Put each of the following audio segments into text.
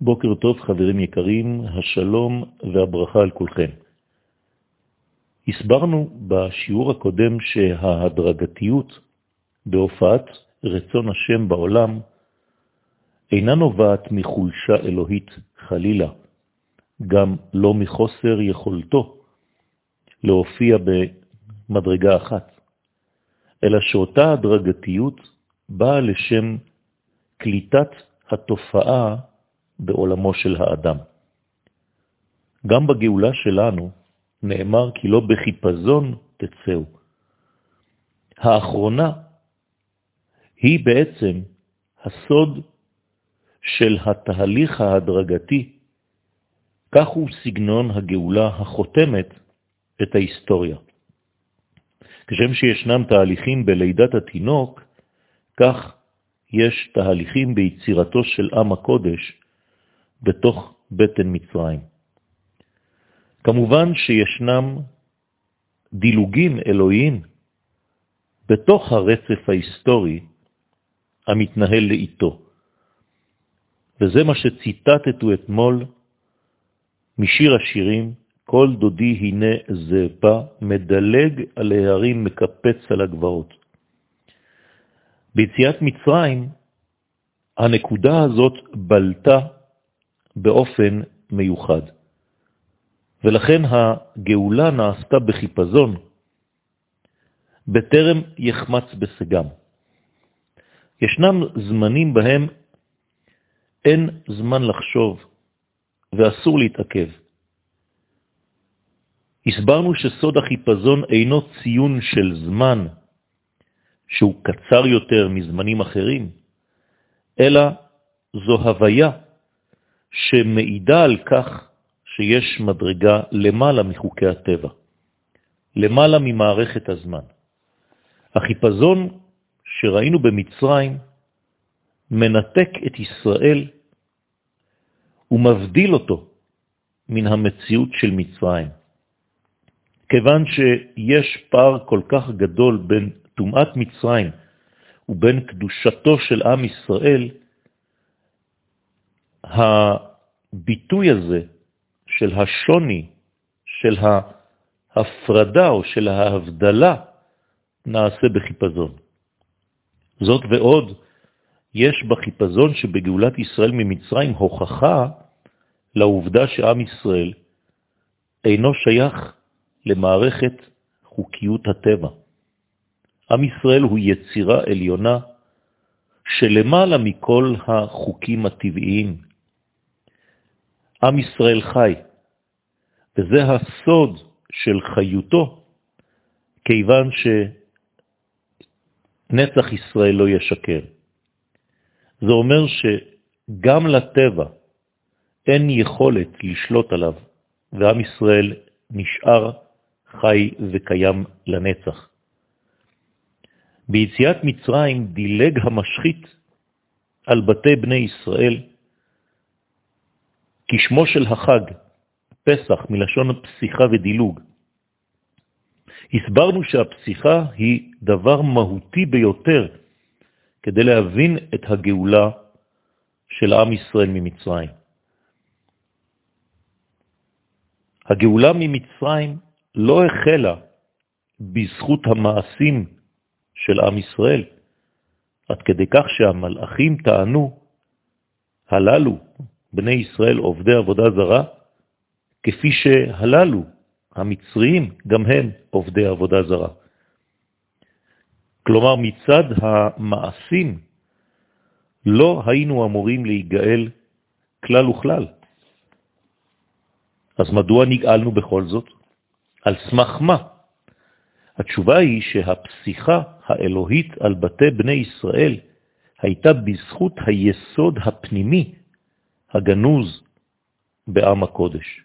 בוקר טוב חברים יקרים, השלום והברכה על כולכם. הסברנו בשיעור הקודם שההדרגתיות בהופעת רצון השם בעולם אינה נובעת מחולשה אלוהית חלילה, גם לא מחוסר יכולתו להופיע במדרגה אחת, אלא שאותה הדרגתיות באה לשם קליטת התופעה בעולמו של האדם. גם בגאולה שלנו נאמר כי לא בחיפזון תצאו. האחרונה היא בעצם הסוד של התהליך ההדרגתי, כך הוא סגנון הגאולה החותמת את ההיסטוריה. כשם שישנם תהליכים בלידת התינוק, כך יש תהליכים ביצירתו של עם הקודש בתוך בטן מצרים. כמובן שישנם דילוגים אלוהיים בתוך הרצף ההיסטורי המתנהל לאיתו. וזה מה שציטטתו אתמול משיר השירים, כל דודי הנה זה בא, מדלג על ההרים, מקפץ על הגבעות. ביציאת מצרים, הנקודה הזאת בלטה באופן מיוחד. ולכן הגאולה נעשתה בחיפזון, בטרם יחמץ בסגם. ישנם זמנים בהם אין זמן לחשוב ואסור להתעכב. הסברנו שסוד החיפזון אינו ציון של זמן, שהוא קצר יותר מזמנים אחרים, אלא זו הוויה שמעידה על כך שיש מדרגה למעלה מחוקי הטבע, למעלה ממערכת הזמן. החיפזון שראינו במצרים מנתק את ישראל ומבדיל אותו מן המציאות של מצרים. כיוון שיש פער כל כך גדול בין טומאת מצרים ובין קדושתו של עם ישראל, הביטוי הזה של השוני, של ההפרדה או של ההבדלה, נעשה בחיפזון. זאת ועוד, יש בחיפזון שבגאולת ישראל ממצרים הוכחה לעובדה שעם ישראל אינו שייך למערכת חוקיות הטבע. עם ישראל הוא יצירה עליונה שלמעלה מכל החוקים הטבעיים. עם ישראל חי, וזה הסוד של חיותו, כיוון שנצח ישראל לא ישקר. זה אומר שגם לטבע אין יכולת לשלוט עליו, ועם ישראל נשאר חי וקיים לנצח. ביציאת מצרים דילג המשחית על בתי בני ישראל, כשמו של החג, פסח, מלשון פסיחה ודילוג. הסברנו שהפסיחה היא דבר מהותי ביותר כדי להבין את הגאולה של עם ישראל ממצרים. הגאולה ממצרים לא החלה בזכות המעשים של עם ישראל, עד כדי כך שהמלאכים טענו, הללו, בני ישראל עובדי עבודה זרה, כפי שהללו, המצריים, גם הם עובדי עבודה זרה. כלומר, מצד המעשים לא היינו אמורים להיגאל כלל וכלל. אז מדוע נגאלנו בכל זאת? על סמך מה? התשובה היא שהפסיכה האלוהית על בתי בני ישראל הייתה בזכות היסוד הפנימי הגנוז בעם הקודש.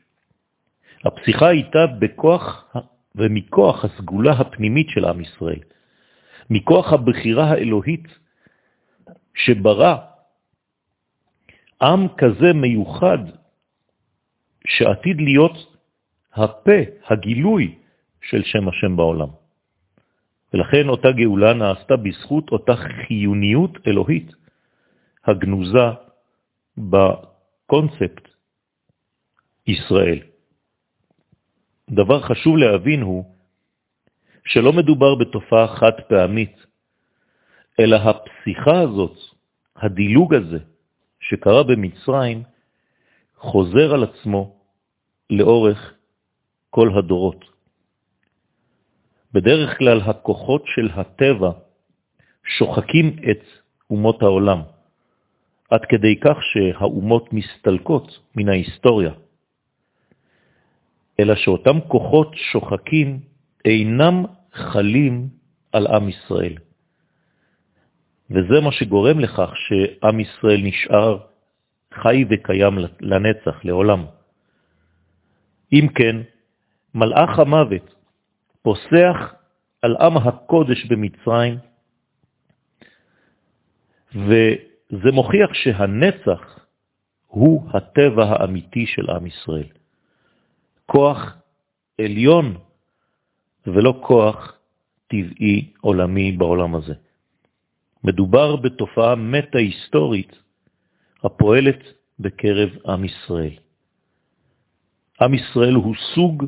הפסיכה הייתה בכוח ומכוח הסגולה הפנימית של עם ישראל, מכוח הבחירה האלוהית שברא עם כזה מיוחד שעתיד להיות הפה, הגילוי של שם השם בעולם. ולכן אותה גאולה נעשתה בזכות אותה חיוניות אלוהית הגנוזה הקונספט ישראל. דבר חשוב להבין הוא שלא מדובר בתופעה חד פעמית, אלא הפסיכה הזאת, הדילוג הזה, שקרה במצרים, חוזר על עצמו לאורך כל הדורות. בדרך כלל הכוחות של הטבע שוחקים את אומות העולם, עד כדי כך שהאומות מסתלקות מן ההיסטוריה. אלא שאותם כוחות שוחקים אינם חלים על עם ישראל. וזה מה שגורם לכך שעם ישראל נשאר חי וקיים לנצח, לעולם. אם כן, מלאך המוות פוסח על עם הקודש במצרים, וזה מוכיח שהנצח הוא הטבע האמיתי של עם ישראל. כוח עליון ולא כוח טבעי עולמי בעולם הזה. מדובר בתופעה מטה-היסטורית הפועלת בקרב עם ישראל. עם ישראל הוא סוג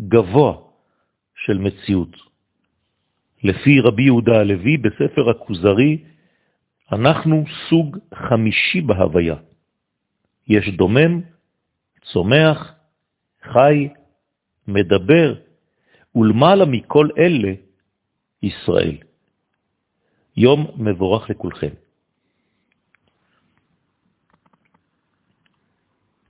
גבוה של מציאות. לפי רבי יהודה הלוי בספר הכוזרי, אנחנו סוג חמישי בהוויה. יש דומם, צומח, חי, מדבר, ולמעלה מכל אלה, ישראל. יום מבורך לכולכם.